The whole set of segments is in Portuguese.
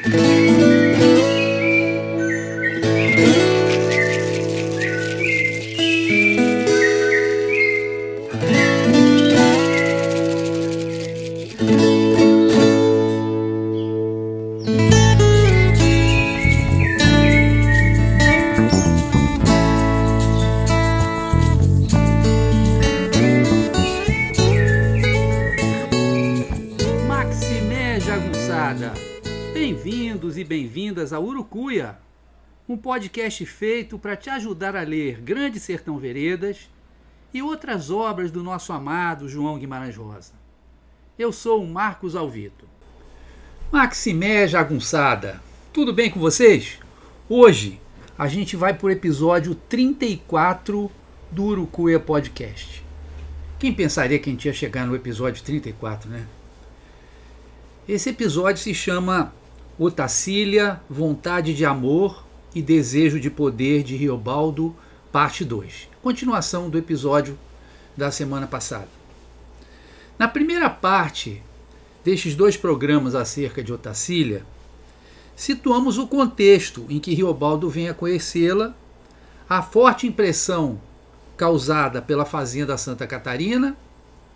Maximé podcast feito para te ajudar a ler Grande Sertão Veredas e outras obras do nosso amado João Guimarães Rosa. Eu sou o Marcos Alvito. Maximé Jagunçada, tudo bem com vocês? Hoje a gente vai para o episódio 34 do Urucuia Podcast. Quem pensaria que a gente ia chegar no episódio 34, né? Esse episódio se chama Otacília, Vontade de Amor e Desejo de Poder de Riobaldo, parte 2. Continuação do episódio da semana passada. Na primeira parte destes dois programas acerca de Otacília, situamos o contexto em que Riobaldo vem a conhecê-la, a forte impressão causada pela fazenda Santa Catarina,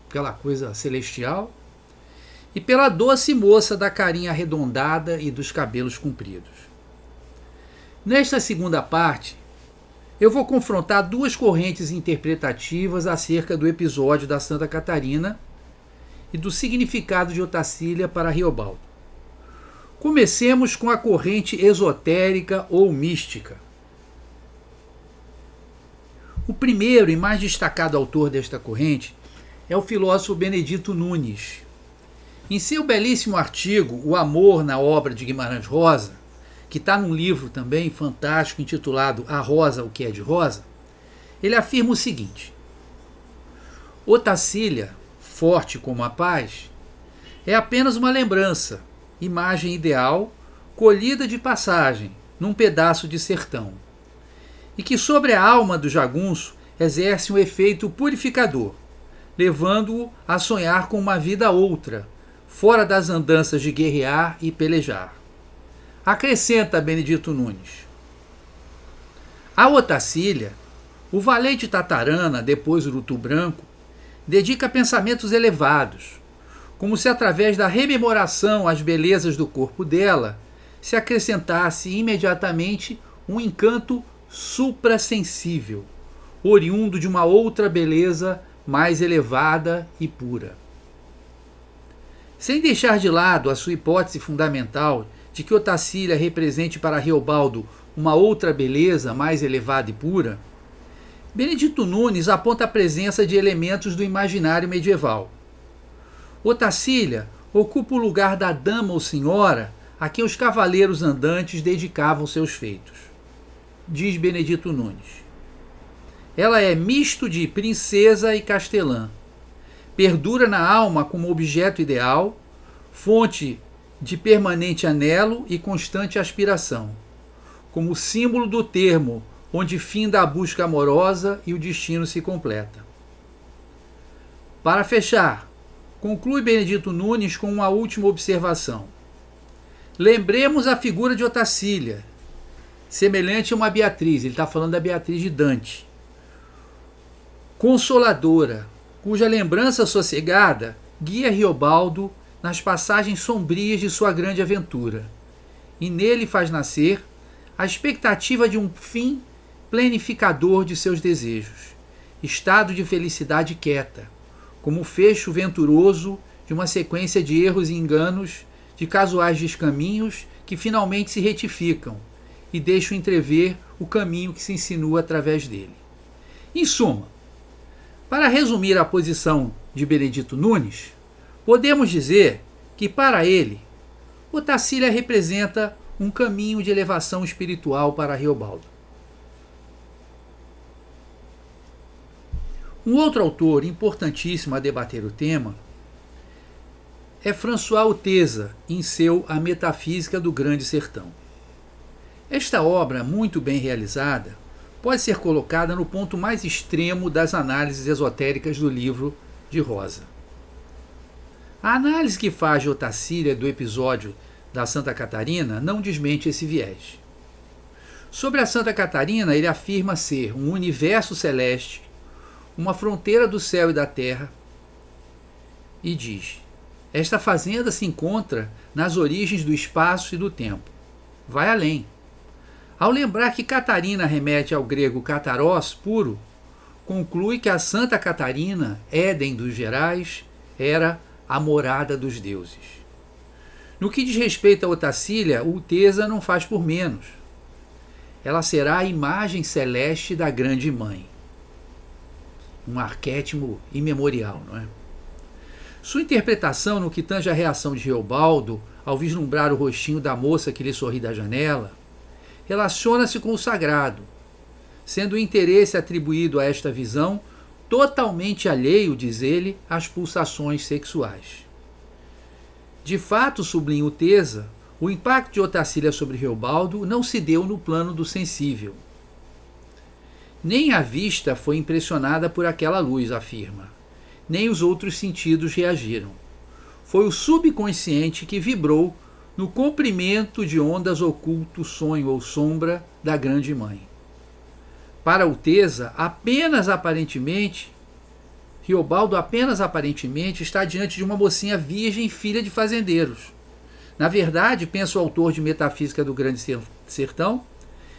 aquela coisa celestial, e pela doce moça da carinha arredondada e dos cabelos compridos. Nesta segunda parte, eu vou confrontar duas correntes interpretativas acerca do episódio da Santa Catarina e do significado de Otacília para Riobaldo. Comecemos com a corrente esotérica ou mística. O primeiro e mais destacado autor desta corrente é o filósofo Benedito Nunes. Em seu belíssimo artigo O Amor na Obra de Guimarães Rosa, que está num livro também fantástico intitulado A Rosa, o que é de Rosa, ele afirma o seguinte: Otacília, forte como a paz, é apenas uma lembrança, imagem ideal, colhida de passagem, num pedaço de sertão e que sobre a alma do jagunço exerce um efeito purificador, levando-o a sonhar com uma vida outra, fora das andanças de guerrear e pelejar. Acrescenta Benedito Nunes. A Otacília, o valente Tatarana, depois Urutu Branco, dedica pensamentos elevados, como se através da rememoração às belezas do corpo dela se acrescentasse imediatamente um encanto suprassensível, oriundo de uma outra beleza mais elevada e pura. Sem deixar de lado a sua hipótese fundamental de que Otacília represente para Riobaldo uma outra beleza mais elevada e pura, Benedito Nunes aponta a presença de elementos do imaginário medieval. Otacília ocupa o lugar da dama ou senhora a quem os cavaleiros andantes dedicavam seus feitos diz Benedito Nunes. Ela é misto de princesa e castelã. Perdura na alma como objeto ideal, fonte de permanente anelo e constante aspiração, como símbolo do termo onde finda a busca amorosa e o destino se completa. Para fechar, conclui Benedito Nunes com uma última observação. Lembremos a figura de Otacília, semelhante a uma Beatriz, ele está falando da Beatriz de Dante. Consoladora, cuja lembrança sossegada guia Riobaldo nas passagens sombrias de sua grande aventura, e nele faz nascer a expectativa de um fim plenificador de seus desejos, estado de felicidade quieta, como o fecho venturoso de uma sequência de erros e enganos, de casuais descaminhos que finalmente se retificam e deixam entrever o caminho que se insinua através dele. Em suma, para resumir a posição de Benedito Nunes, podemos dizer que, para ele, Otacília representa um caminho de elevação espiritual para Riobaldo. Um outro autor importantíssimo a debater o tema é François Oteza, em seu A Metafísica do Grande Sertão. Esta obra, muito bem realizada, pode ser colocada no ponto mais extremo das análises esotéricas do livro de Rosa. A análise que faz de Otacília do episódio da Santa Catarina não desmente esse viés. Sobre a Santa Catarina, ele afirma ser um universo celeste, uma fronteira do céu e da terra, e diz: Esta fazenda se encontra nas origens do espaço e do tempo. Vai além. Ao lembrar que Catarina remete ao grego catarós, puro, conclui que a Santa Catarina, Éden dos Gerais, era a morada dos deuses. No que diz respeito a Otacília, o Tesa não faz por menos. Ela será a imagem celeste da grande mãe. Um arquétipo imemorial, não é? Sua interpretação no que tange a reação de Reobaldo ao vislumbrar o rostinho da moça que lhe sorri da janela relaciona-se com o sagrado, sendo o interesse atribuído a esta visão totalmente alheio, diz ele, às pulsações sexuais. De fato, sublinha o Tesa, o impacto de Otacília sobre Reobaldo não se deu no plano do sensível. Nem a vista foi impressionada por aquela luz, afirma. Nem os outros sentidos reagiram. Foi o subconsciente que vibrou no comprimento de ondas oculto sonho ou sombra da grande mãe. Para o Tesa, apenas aparentemente, Riobaldo apenas aparentemente está diante de uma mocinha virgem filha de fazendeiros. Na verdade, pensa o autor de Metafísica do Grande Sertão,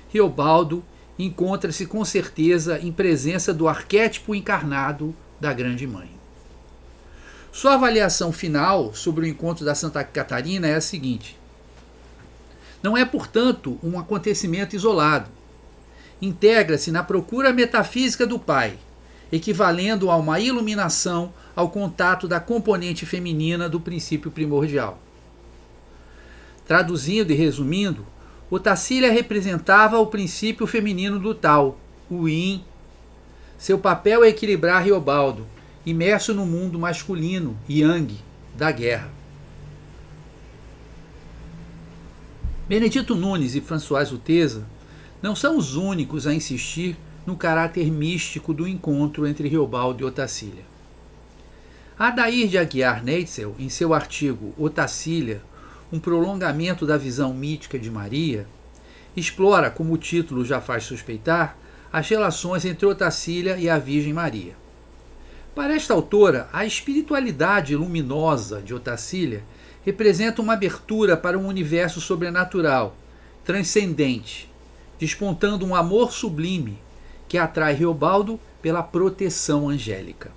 Riobaldo encontra-se com certeza em presença do arquétipo encarnado da Grande Mãe. Sua avaliação final sobre o encontro da Santa Catarina é a seguinte: não é, portanto, um acontecimento isolado. Integra-se na procura metafísica do Pai, equivalendo a uma iluminação ao contato da componente feminina do princípio primordial. Traduzindo e resumindo, o Tassília representava o princípio feminino do tal, o Yin. Seu papel é equilibrar Riobaldo, imerso no mundo masculino, Yang, da guerra. Benedito Nunes e François Uteza não são os únicos a insistir no caráter místico do encontro entre Riobaldo e Otacília. Adair de Aguiar Neitzel, em seu artigo Otacília, um prolongamento da visão mítica de Maria, explora, como o título já faz suspeitar, as relações entre Otacília e a Virgem Maria. Para esta autora, a espiritualidade luminosa de Otacília representa uma abertura para um universo sobrenatural, transcendente, despontando um amor sublime que atrai Riobaldo pela proteção angélica.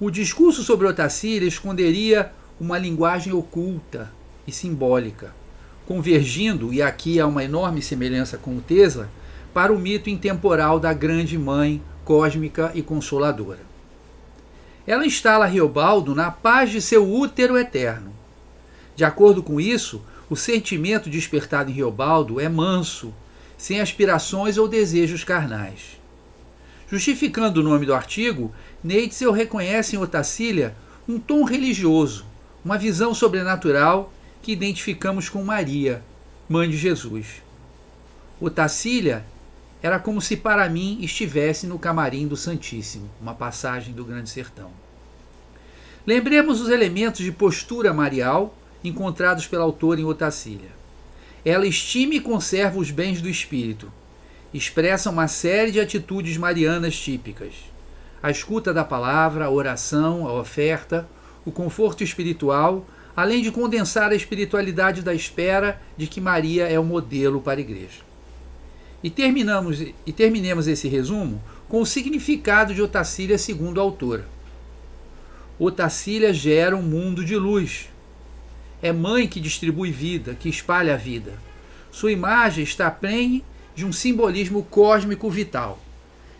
O discurso sobre Otacília esconderia uma linguagem oculta e simbólica, convergindo, e aqui há uma enorme semelhança com o Tesla, para o mito intemporal da grande mãe cósmica e consoladora. Ela instala Riobaldo na paz de seu útero eterno. De acordo com isso, o sentimento despertado em Riobaldo é manso, sem aspirações ou desejos carnais. Justificando o nome do artigo, Neitzel reconhece em Otacília um tom religioso, uma visão sobrenatural que identificamos com Maria, mãe de Jesus. Otacília era como se para mim estivesse no camarim do Santíssimo, uma passagem do Grande Sertão. Lembremos os elementos de postura marial encontrados pela autora em Otacília. Ela estima e conserva os bens do espírito. Expressa uma série de atitudes marianas típicas: a escuta da palavra, a oração, a oferta, o conforto espiritual, além de condensar a espiritualidade da espera de que Maria é o modelo para a igreja. E, terminamos, e terminemos esse resumo com o significado de Otacília segundo a autora. Otacília gera um mundo de luz, é mãe que distribui vida, que espalha a vida. Sua imagem está prenhe de um simbolismo cósmico vital.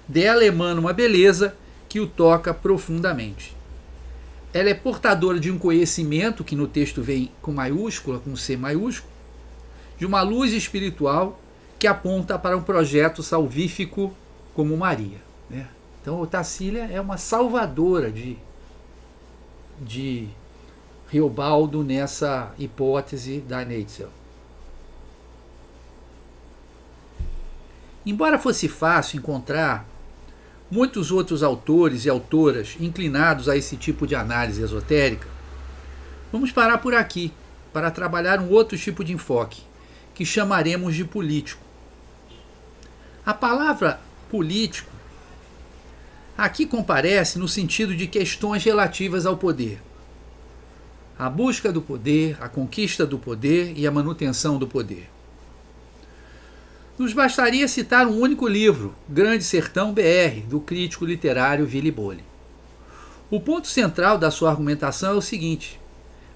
Dela emana uma beleza que o toca profundamente. Ela é portadora de um conhecimento que no texto vem com maiúscula, com C maiúsculo, de uma luz espiritual que aponta para um projeto salvífico como Maria. Né? Então, Otacília é uma salvadora de, de Riobaldo nessa hipótese da Neitzel. Embora fosse fácil encontrar muitos outros autores e autoras inclinados a esse tipo de análise esotérica, vamos parar por aqui para trabalhar um outro tipo de enfoque, que chamaremos de político. A palavra político aqui comparece no sentido de questões relativas ao poder. A busca do poder, a conquista do poder e a manutenção do poder. Nos bastaria citar um único livro, Grande Sertão BR, do crítico literário Vili Bolli. O ponto central da sua argumentação é o seguinte: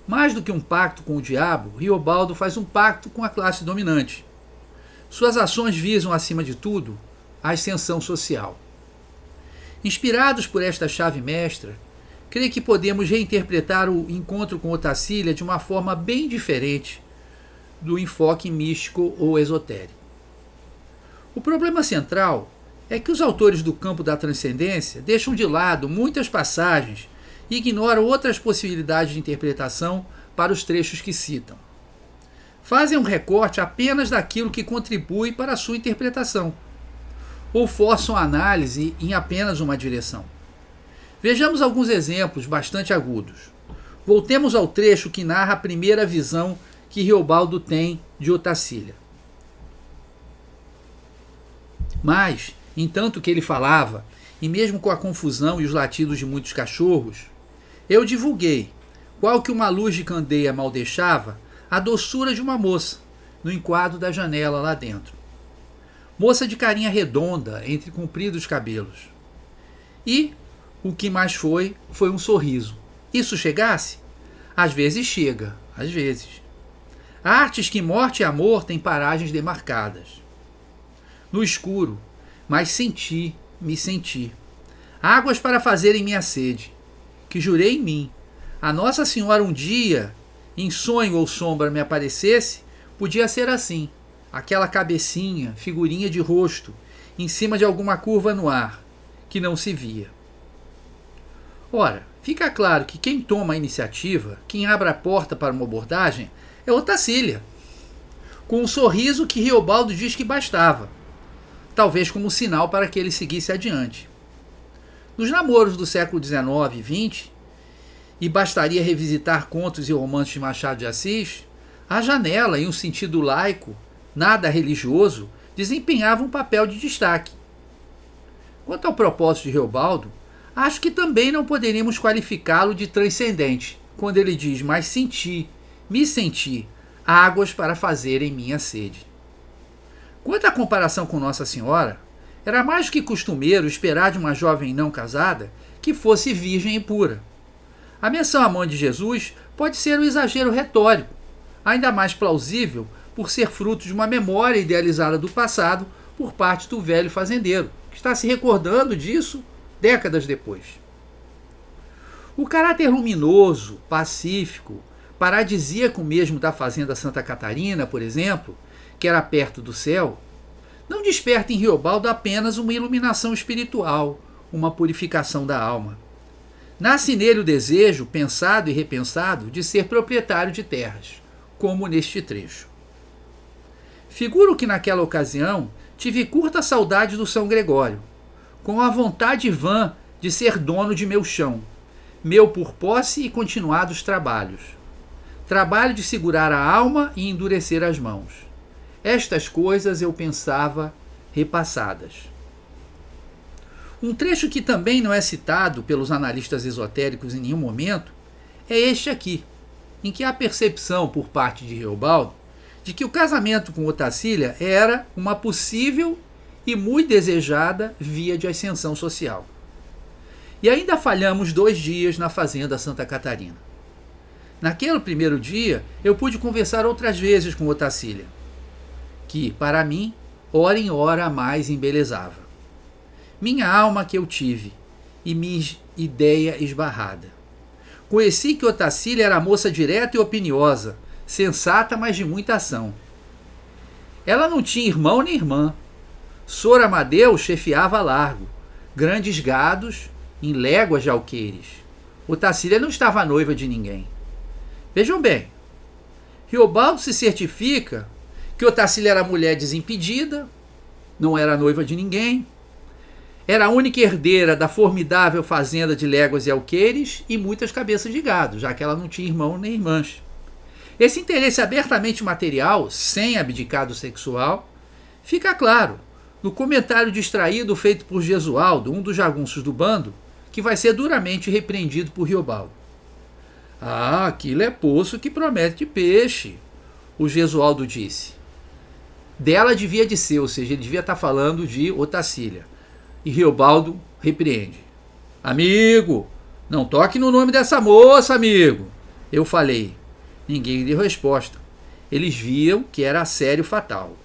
mais do que um pacto com o diabo, Riobaldo faz um pacto com a classe dominante. Suas ações visam, acima de tudo, a ascensão social. Inspirados por esta chave mestra, creio que podemos reinterpretar o encontro com Otacília de uma forma bem diferente do enfoque místico ou esotérico. O problema central é que os autores do campo da transcendência deixam de lado muitas passagens e ignoram outras possibilidades de interpretação para os trechos que citam. Fazem um recorte apenas daquilo que contribui para a sua interpretação, ou forçam a análise em apenas uma direção. Vejamos alguns exemplos bastante agudos. Voltemos ao trecho que narra a primeira visão que Riobaldo tem de Otacília. Mas, entanto que ele falava, e mesmo com a confusão e os latidos de muitos cachorros, eu divulguei, qual que uma luz de candeia mal deixava, a doçura de uma moça, no enquadro da janela lá dentro. Moça de carinha redonda, entre compridos cabelos. E o que mais foi, foi um sorriso. Isso chegasse? Às vezes chega, às vezes. Artes que morte e amor têm paragens demarcadas no escuro, mas senti, me senti. Águas para fazerem minha sede, que jurei em mim. A Nossa Senhora um dia, em sonho ou sombra me aparecesse, podia ser assim, aquela cabecinha, figurinha de rosto, em cima de alguma curva no ar, que não se via. Ora, fica claro que quem toma a iniciativa, quem abre a porta para uma abordagem, é Otacília, com um sorriso que Riobaldo diz que bastava talvez como sinal para que ele seguisse adiante. Nos namoros do século XIX e XX, e bastaria revisitar contos e romances de Machado de Assis, a janela, em um sentido laico, nada religioso, desempenhava um papel de destaque. Quanto ao propósito de Reobaldo, acho que também não poderíamos qualificá-lo de transcendente, quando ele diz: Mas senti, me senti, águas para fazerem minha sede. Quanto à comparação com Nossa Senhora, era mais que costumeiro esperar de uma jovem não casada que fosse virgem e pura. A menção à mãe de Jesus pode ser um exagero retórico, ainda mais plausível por ser fruto de uma memória idealizada do passado por parte do velho fazendeiro, que está se recordando disso décadas depois. O caráter luminoso, pacífico, paradisíaco mesmo da fazenda Santa Catarina, por exemplo, que era perto do céu, não desperta em Riobaldo apenas uma iluminação espiritual, uma purificação da alma. Nasce nele o desejo, pensado e repensado, de ser proprietário de terras, como neste trecho. Figuro que naquela ocasião tive curta saudade do São Gregório, com a vontade vã de ser dono de meu chão, meu por posse e continuados trabalhos. Trabalho de segurar a alma e endurecer as mãos estas coisas eu pensava repassadas. Um trecho que também não é citado pelos analistas esotéricos em nenhum momento é este aqui, em que há percepção por parte de Reobaldo de que o casamento com Otacília era uma possível e muito desejada via de ascensão social. E ainda falhamos dois dias na fazenda Santa Catarina. Naquele primeiro dia, eu pude conversar outras vezes com Otacília que, para mim, hora em hora mais embelezava. Minha alma que eu tive e minha ideia esbarrada. Conheci que Otacília era moça direta e opiniosa, sensata, mas de muita ação. Ela não tinha irmão nem irmã. Sor Amadeu chefiava largo, grandes gados em léguas de alqueires. Otacília não estava noiva de ninguém. Vejam bem, Riobaldo se certifica que Otacília era mulher desimpedida, não era noiva de ninguém, era a única herdeira da formidável fazenda de léguas e alqueires e muitas cabeças de gado, já que ela não tinha irmão nem irmãs. Esse interesse abertamente material, sem abdicar do sexual, fica claro no comentário distraído feito por Gesualdo, um dos jagunços do bando, que vai ser duramente repreendido por Riobaldo. Ah, aquilo é poço que promete peixe, o Gesualdo disse. Dela devia de ser, ou seja, ele devia estar falando de Otacília. E Riobaldo repreende. Amigo, não toque no nome dessa moça, amigo. Eu falei. Ninguém deu resposta. Eles viam que era sério fatal.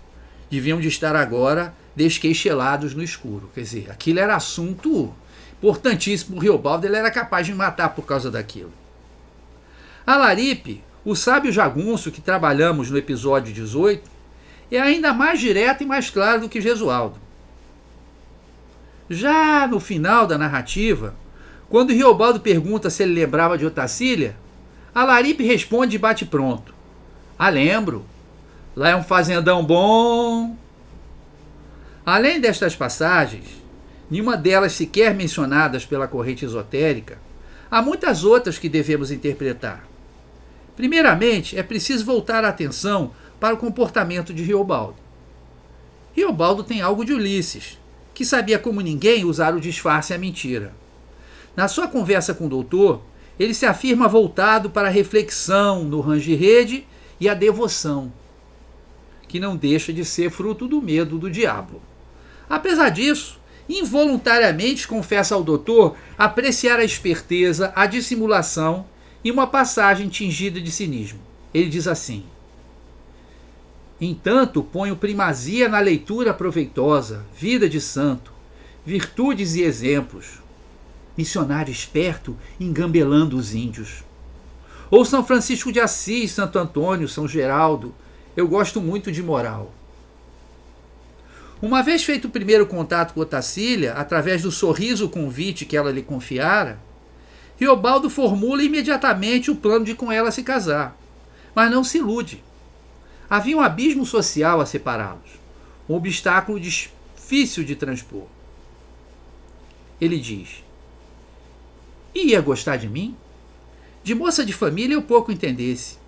Deviam de estar agora desqueixelados no escuro. Quer dizer, aquilo era assunto importantíssimo. O Riobaldo ele era capaz de matar por causa daquilo. Alaripe, o sábio jagunço que trabalhamos no episódio 18, é ainda mais direto e mais claro do que Gesualdo. Já no final da narrativa, quando Riobaldo pergunta se ele lembrava de Otacília, Alaripe responde e bate pronto. Ah, lembro. Lá é um fazendão bom. Além destas passagens, nenhuma delas sequer mencionadas pela corrente esotérica, há muitas outras que devemos interpretar. Primeiramente, é preciso voltar a atenção para o comportamento de Riobaldo. Riobaldo tem algo de Ulisses, que sabia como ninguém usar o disfarce e a mentira. Na sua conversa com o doutor, ele se afirma voltado para a reflexão no range-rede e a devoção, que não deixa de ser fruto do medo do diabo. Apesar disso, involuntariamente confessa ao doutor apreciar a esperteza, a dissimulação e uma passagem tingida de cinismo. Ele diz assim: Entanto, ponho primazia na leitura proveitosa, vida de santo, virtudes e exemplos. Missionário esperto engambelando os índios. Ou São Francisco de Assis, Santo Antônio, São Geraldo. Eu gosto muito de moral. Uma vez feito o primeiro contato com Otacília, através do sorriso convite que ela lhe confiara, Riobaldo formula imediatamente o plano de com ela se casar. Mas não se ilude. Havia um abismo social a separá-los, um obstáculo difícil de transpor. Ele diz: Ia gostar de mim? De moça de família eu pouco entendesse.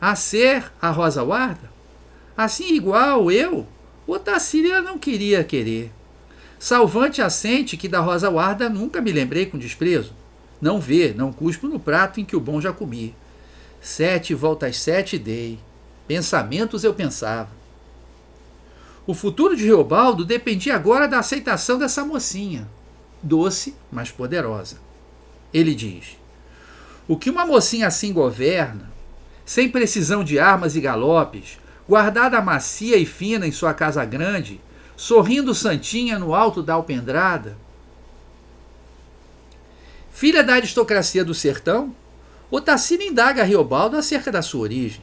A ser a Rosa Guarda? Assim igual eu, o Tacília não queria querer. Salvante assente que da Rosa Guarda nunca me lembrei com desprezo. Não vê, não cuspo no prato em que o bom já comi. Sete voltas sete dei Pensamentos eu pensava. O futuro de Reobaldo dependia agora da aceitação dessa mocinha, doce, mas poderosa. Ele diz: O que uma mocinha assim governa, sem precisão de armas e galopes, guardada macia e fina em sua casa grande, sorrindo santinha no alto da alpendrada? Filha da aristocracia do sertão, Otacina indaga a Riobaldo acerca da sua origem.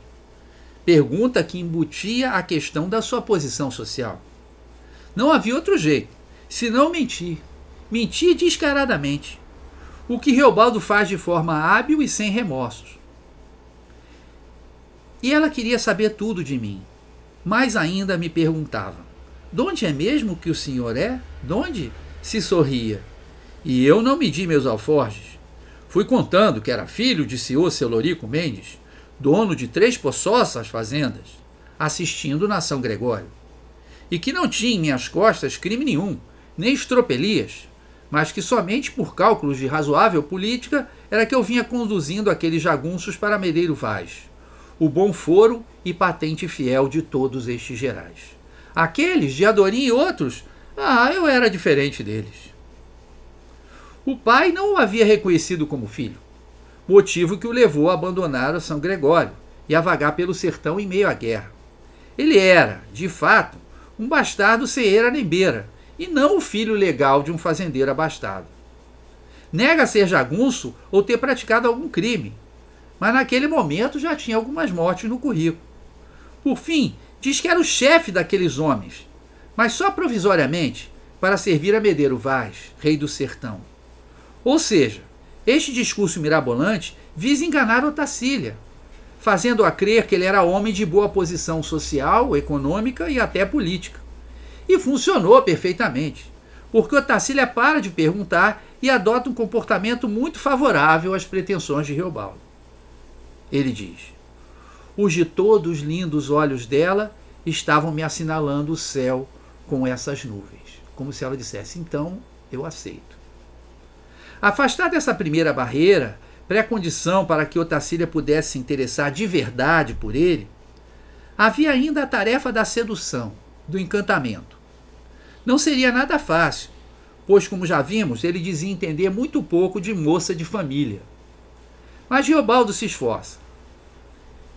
Pergunta que embutia a questão da sua posição social. Não havia outro jeito, senão mentir. Mentir descaradamente. O que Reobaldo faz de forma hábil e sem remorsos. E ela queria saber tudo de mim. Mais ainda me perguntava: De onde é mesmo que o senhor é? De onde? Se sorria. E eu não medi meus alforjes. Fui contando que era filho de senhor Celorico Mendes, dono de três poçossas fazendas, assistindo na São Gregório, e que não tinha em minhas costas crime nenhum, nem estropelias, mas que somente por cálculos de razoável política era que eu vinha conduzindo aqueles jagunços para Medeiro Vaz, o bom foro e patente fiel de todos estes gerais. Aqueles, de Adorim e outros, ah, eu era diferente deles. O pai não o havia reconhecido como filho motivo que o levou a abandonar o São Gregório e a vagar pelo sertão em meio à guerra. Ele era, de fato, um bastardo sem era nem beira, e não o filho legal de um fazendeiro abastado. Nega ser jagunço ou ter praticado algum crime, mas naquele momento já tinha algumas mortes no currículo. Por fim, diz que era o chefe daqueles homens, mas só provisoriamente para servir a Medeiro Vaz, rei do sertão. Ou seja, este discurso mirabolante visa enganar Otacília, fazendo-a crer que ele era homem de boa posição social, econômica e até política. E funcionou perfeitamente, porque Otacília para de perguntar e adota um comportamento muito favorável às pretensões de Reobaldo. Ele diz: os de todos lindos olhos dela estavam me assinalando o céu com essas nuvens, como se ela dissesse: então eu aceito. Afastar dessa primeira barreira, pré-condição para que Otacília pudesse se interessar de verdade por ele, havia ainda a tarefa da sedução, do encantamento. Não seria nada fácil, pois, como já vimos, ele dizia entender muito pouco de moça de família. Mas Riobaldo se esforça.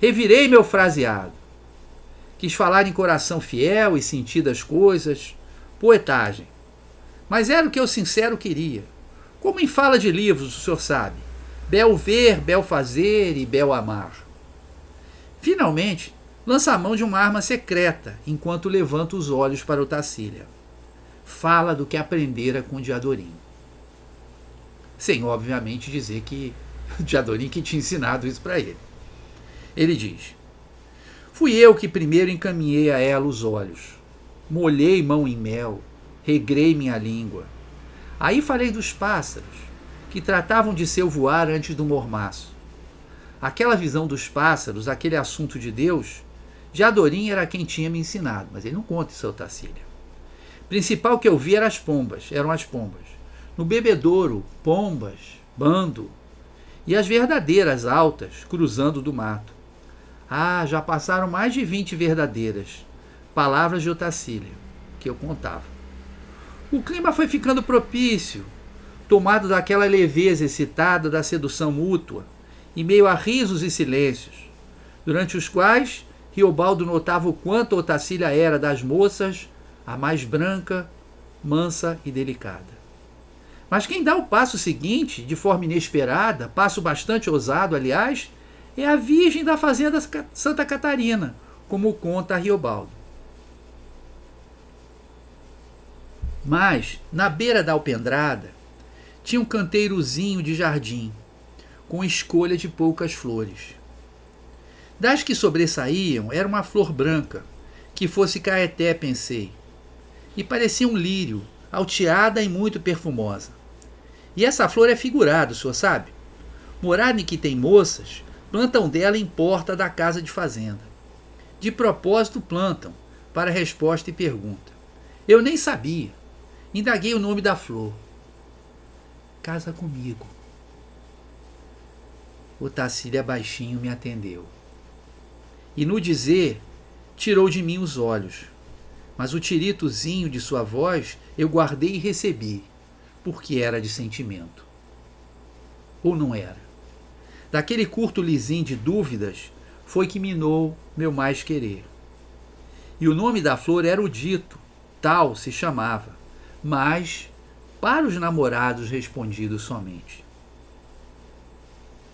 Revirei meu fraseado. Quis falar em coração fiel e sentir das coisas, poetagem. Mas era o que eu sincero queria. Como em fala de livros, o senhor sabe. Bel ver, bel fazer e bel amar. Finalmente, lança a mão de uma arma secreta, enquanto levanta os olhos para o Tacília. Fala do que aprendera com Diadorim. Sem, obviamente, dizer que Diadorim que tinha ensinado isso para ele. Ele diz: Fui eu que primeiro encaminhei a ela os olhos, molhei mão em mel, regrei minha língua. Aí falei dos pássaros, que tratavam de seu voar antes do mormaço. Aquela visão dos pássaros, aquele assunto de Deus, Jadorim era quem tinha me ensinado, mas ele não conta isso ao Tacília. Principal que eu vi eram as pombas, eram as pombas. No bebedouro, pombas, bando, e as verdadeiras altas, cruzando do mato. Ah, já passaram mais de vinte verdadeiras, palavras de Otacília, que eu contava. O clima foi ficando propício, tomado daquela leveza excitada da sedução mútua, em meio a risos e silêncios, durante os quais Riobaldo notava o quanto Otacília era das moças a mais branca, mansa e delicada. Mas quem dá o passo seguinte, de forma inesperada, passo bastante ousado, aliás, é a Virgem da Fazenda Santa Catarina, como conta Riobaldo. Mas, na beira da alpendrada, tinha um canteirozinho de jardim, com escolha de poucas flores. Das que sobressaíam era uma flor branca, que fosse caeté, pensei, e parecia um lírio, alteada e muito perfumosa. E essa flor é figurada, o senhor sabe? Morada em que tem moças, plantam dela em porta da casa de fazenda. De propósito plantam, para resposta e pergunta. Eu nem sabia. Indaguei o nome da flor. Casa comigo. O Tacília baixinho me atendeu e no dizer tirou de mim os olhos. Mas o tiritozinho de sua voz eu guardei e recebi, porque era de sentimento. Ou não era? Daquele curto lisinho de dúvidas foi que minou meu mais querer. E o nome da flor era o dito, tal se chamava, mas para os namorados respondido somente: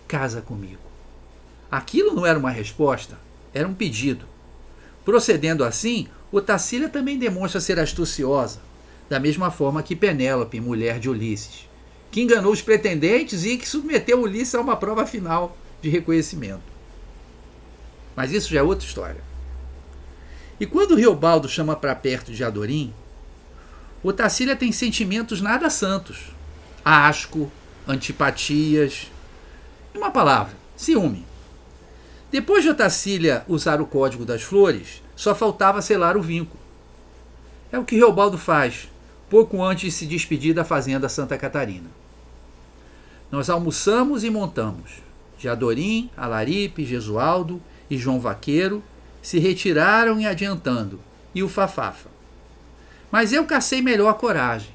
Casa comigo. Aquilo não era uma resposta, era um pedido. Procedendo assim, o Tassília também demonstra ser astuciosa, da mesma forma que Penélope, mulher de Ulisses, que enganou os pretendentes e que submeteu Ulisses a uma prova final de reconhecimento. Mas isso já é outra história. E quando Riobaldo chama para perto de Adorim, o Tassília tem sentimentos nada santos. Asco, antipatias. Uma palavra, ciúme. Depois de Otacília usar o código das flores, só faltava selar o vínculo. É o que Reobaldo faz, pouco antes de se despedir da fazenda Santa Catarina. Nós almoçamos e montamos. Jadorim, Alaripe, Gesualdo e João Vaqueiro se retiraram e adiantando, e o Fafafa. Mas eu cacei melhor a coragem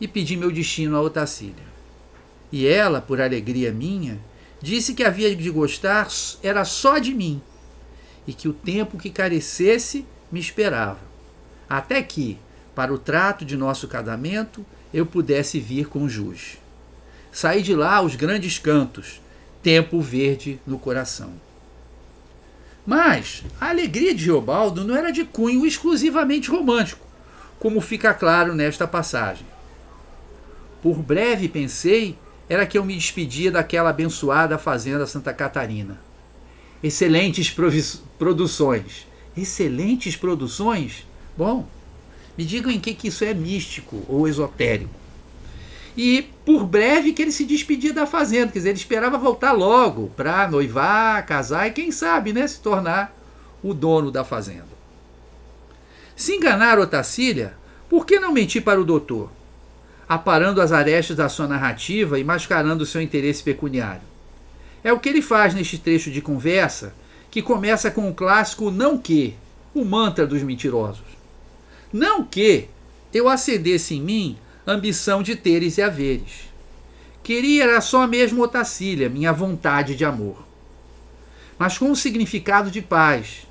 e pedi meu destino a Otacília. E ela, por alegria minha, Disse que havia de gostar era só de mim e que o tempo que carecesse me esperava, até que, para o trato de nosso casamento, eu pudesse vir com jus. Saí de lá aos grandes cantos, tempo verde no coração. Mas a alegria de Geobaldo não era de cunho exclusivamente romântico, como fica claro nesta passagem. Por breve pensei era que eu me despedia daquela abençoada fazenda Santa Catarina. Excelentes produções. Excelentes produções? Bom, me digam em que, que isso é místico ou esotérico. E por breve que ele se despedia da fazenda, quer dizer, ele esperava voltar logo para noivar, casar e quem sabe, né, se tornar o dono da fazenda. Se enganar Otacília, por que não mentir para o doutor? Aparando as arestas da sua narrativa e mascarando o seu interesse pecuniário. É o que ele faz neste trecho de conversa, que começa com o clássico não que, o mantra dos mentirosos. Não que eu acendesse em mim ambição de teres e haveres. Queria era só mesmo Otacília, minha vontade de amor. Mas com um significado de paz,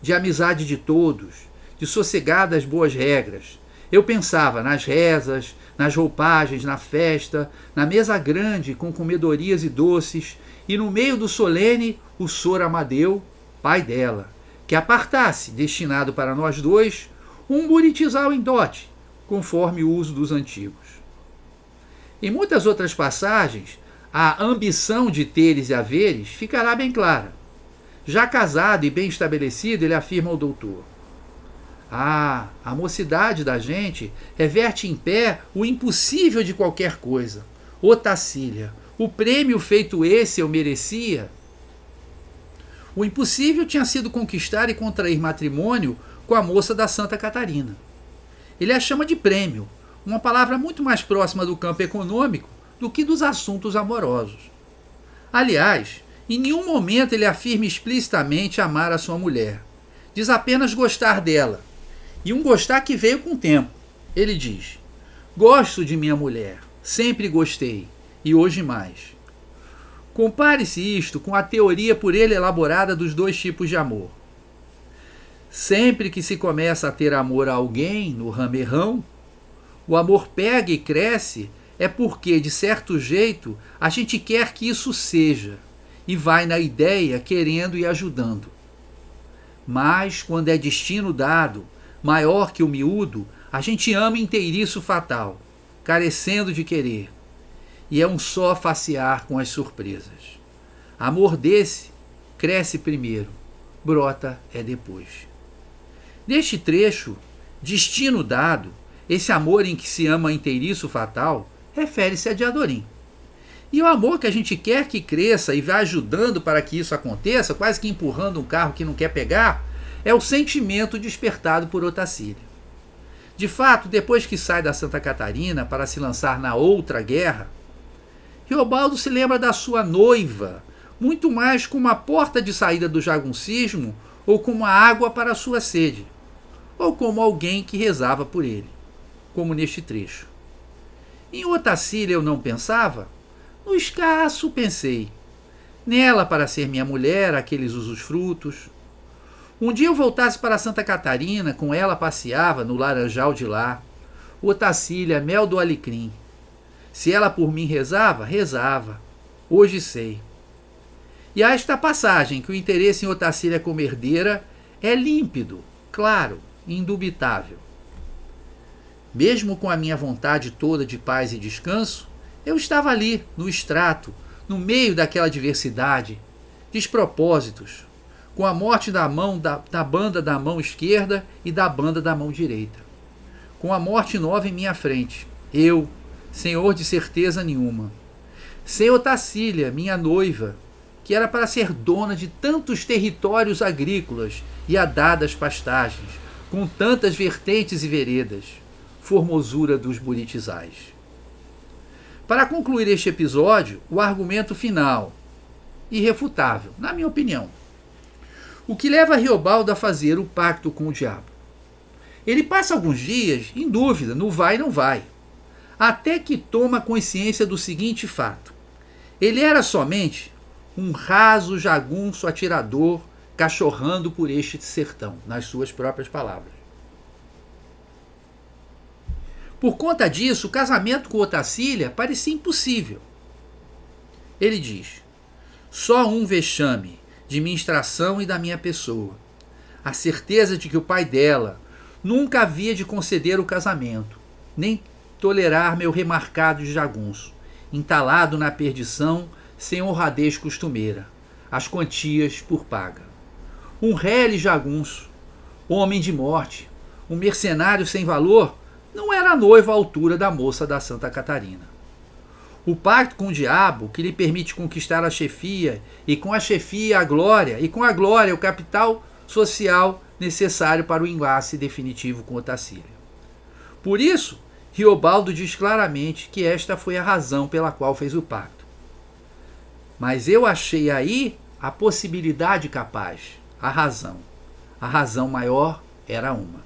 de amizade de todos, de sossegadas boas regras. Eu pensava nas rezas, nas roupagens, na festa, na mesa grande com comedorias e doces, e no meio do solene o Sor Amadeu, pai dela, que apartasse, destinado para nós dois, um buritizal em dote, conforme o uso dos antigos. Em muitas outras passagens, a ambição de teres e haveres ficará bem clara. Já casado e bem estabelecido, ele afirma ao doutor: ah, a mocidade da gente reverte em pé o impossível de qualquer coisa. Ô Tacília, o prêmio feito esse eu merecia? O impossível tinha sido conquistar e contrair matrimônio com a moça da Santa Catarina. Ele a chama de prêmio, uma palavra muito mais próxima do campo econômico do que dos assuntos amorosos. Aliás, em nenhum momento ele afirma explicitamente amar a sua mulher. Diz apenas gostar dela e um gostar que veio com o tempo. Ele diz: Gosto de minha mulher, sempre gostei, e hoje mais. Compare-se isto com a teoria por ele elaborada dos dois tipos de amor. Sempre que se começa a ter amor a alguém no ramerrão, o amor pega e cresce é porque, de certo jeito, a gente quer que isso seja e vai na ideia querendo e ajudando. Mas, quando é destino dado, maior que o miúdo, a gente ama inteiriço fatal, carecendo de querer. E é um só facear com as surpresas. Amor desse cresce primeiro, brota é depois. Neste trecho, destino dado, esse amor em que se ama inteiriço fatal, refere-se a Diadorim. E o amor que a gente quer que cresça e vá ajudando para que isso aconteça, quase que empurrando um carro que não quer pegar, é o sentimento despertado por Otacília. De fato, depois que sai da Santa Catarina para se lançar na outra guerra, Riobaldo se lembra da sua noiva, muito mais como a porta de saída do jaguncismo ou como a água para a sua sede, ou como alguém que rezava por ele, como neste trecho. Em Otacília eu não pensava? No escasso pensei. Nela para ser minha mulher, aqueles usufrutos, um dia eu voltasse para Santa Catarina, com ela passeava no laranjal de lá, Otacília, mel do alecrim. Se ela por mim rezava, rezava. Hoje sei. E há esta passagem que o interesse em Otacília como herdeira é límpido, claro, indubitável. Mesmo com a minha vontade toda de paz e descanso, eu estava ali, no extrato, no meio daquela diversidade, despropósitos, com a morte da mão da, da banda da mão esquerda e da banda da mão direita. Com a morte nova em minha frente, eu, senhor de certeza nenhuma. Sem Otacília, minha noiva, que era para ser dona de tantos territórios agrícolas e adadas pastagens, com tantas vertentes e veredas, formosura dos buritizais. Para concluir este episódio, o argumento final, irrefutável, na minha opinião o que leva Riobaldo a fazer o pacto com o diabo. Ele passa alguns dias em dúvida, no vai não vai, até que toma consciência do seguinte fato: ele era somente um raso jagunço atirador cachorrando por este sertão, nas suas próprias palavras. Por conta disso, o casamento com Otacília parecia impossível. Ele diz: só um vexame de minha extração e da minha pessoa. A certeza de que o pai dela nunca havia de conceder o casamento, nem tolerar meu remarcado de jagunço, entalado na perdição sem honradez costumeira, as quantias por paga. Um rele jagunço, homem de morte, um mercenário sem valor, não era noivo à altura da moça da Santa Catarina. O pacto com o diabo, que lhe permite conquistar a chefia, e com a chefia a glória, e com a glória o capital social necessário para o enlace definitivo com Otacília. Por isso, Riobaldo diz claramente que esta foi a razão pela qual fez o pacto. Mas eu achei aí a possibilidade capaz, a razão. A razão maior era uma.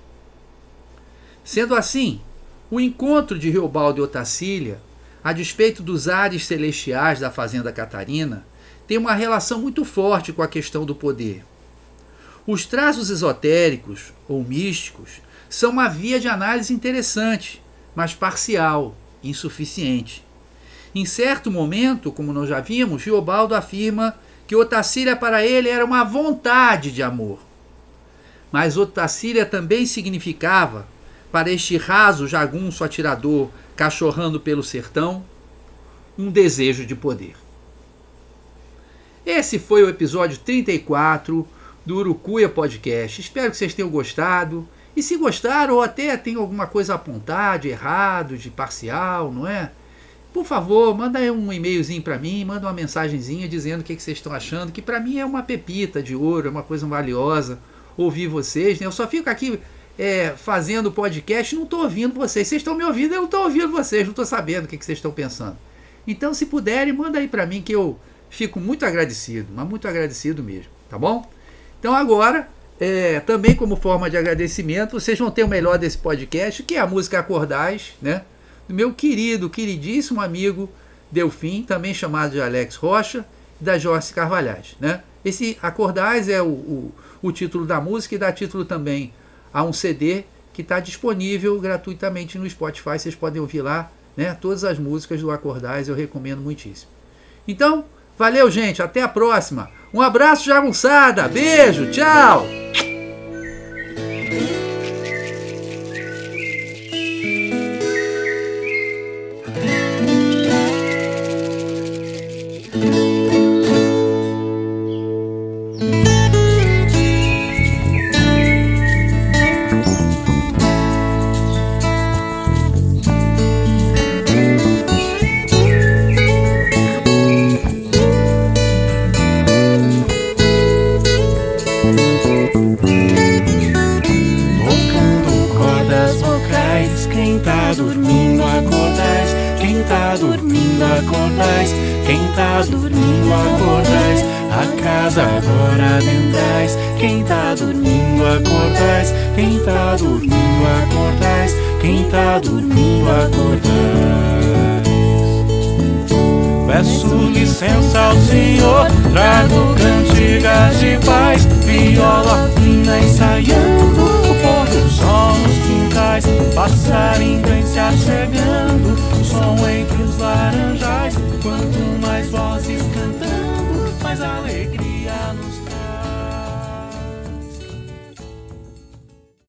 Sendo assim, o encontro de Riobaldo e Otacília, a despeito dos ares celestiais da fazenda Catarina, tem uma relação muito forte com a questão do poder. Os traços esotéricos ou místicos são uma via de análise interessante, mas parcial, insuficiente. Em certo momento, como nós já vimos, Riobaldo afirma que Otacília para ele era uma vontade de amor. Mas Otacília também significava, para este raso jagunço atirador cachorrando pelo sertão, um desejo de poder. Esse foi o episódio 34 do Urucuia Podcast. Espero que vocês tenham gostado. E se gostaram ou até tem alguma coisa a apontar de errado, de parcial, não é? Por favor, manda um e-mailzinho para mim, manda uma mensagenzinha dizendo o que, que vocês estão achando, que para mim é uma pepita de ouro, é uma coisa valiosa ouvir vocês. Né? Eu só fico aqui é, fazendo podcast não estou ouvindo vocês. Vocês estão me ouvindo, eu não estou ouvindo vocês, não estou sabendo o que, que vocês estão pensando. Então, se puderem, manda aí para mim que eu fico muito agradecido, mas muito agradecido mesmo, tá bom? Então agora, é, também como forma de agradecimento, vocês vão ter o melhor desse podcast, que é a música Acordais, né? Meu querido, queridíssimo amigo Delfim, também chamado de Alex Rocha, da Jorge Carvalhais, né? Esse Acordais é o, o, o título da música e dá título também a um CD que está disponível gratuitamente no Spotify. Vocês podem ouvir lá, né? Todas as músicas do Acordais eu recomendo muitíssimo. Então, valeu, gente. Até a próxima. Um abraço, jagunçada. Beijo, tchau.